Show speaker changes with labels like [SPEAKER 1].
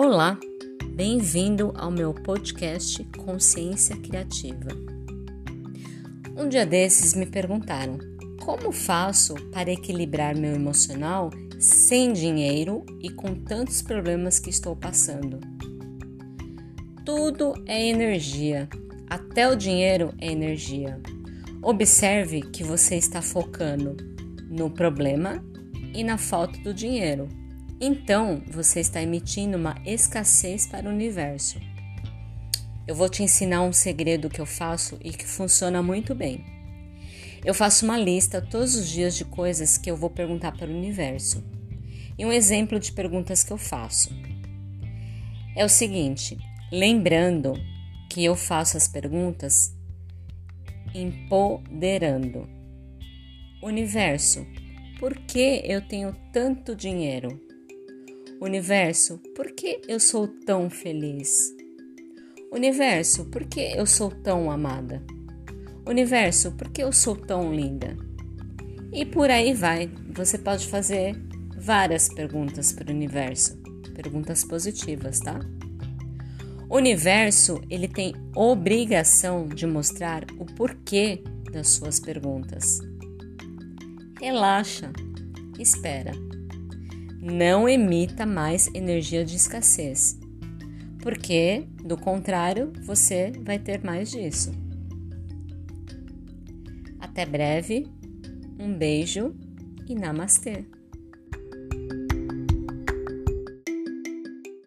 [SPEAKER 1] Olá, bem-vindo ao meu podcast Consciência Criativa. Um dia desses me perguntaram como faço para equilibrar meu emocional sem dinheiro e com tantos problemas que estou passando. Tudo é energia, até o dinheiro é energia. Observe que você está focando no problema e na falta do dinheiro então você está emitindo uma escassez para o universo. Eu vou te ensinar um segredo que eu faço e que funciona muito bem. Eu faço uma lista todos os dias de coisas que eu vou perguntar para o universo. E um exemplo de perguntas que eu faço é o seguinte: lembrando que eu faço as perguntas empoderando. Universo, por que eu tenho tanto dinheiro? Universo, por que eu sou tão feliz? Universo, por que eu sou tão amada? Universo, por que eu sou tão linda? E por aí vai. Você pode fazer várias perguntas para o universo, perguntas positivas, tá? O universo, ele tem obrigação de mostrar o porquê das suas perguntas. Relaxa, espera não emita mais energia de escassez, porque, do contrário, você vai ter mais disso. Até breve, um beijo e namastê!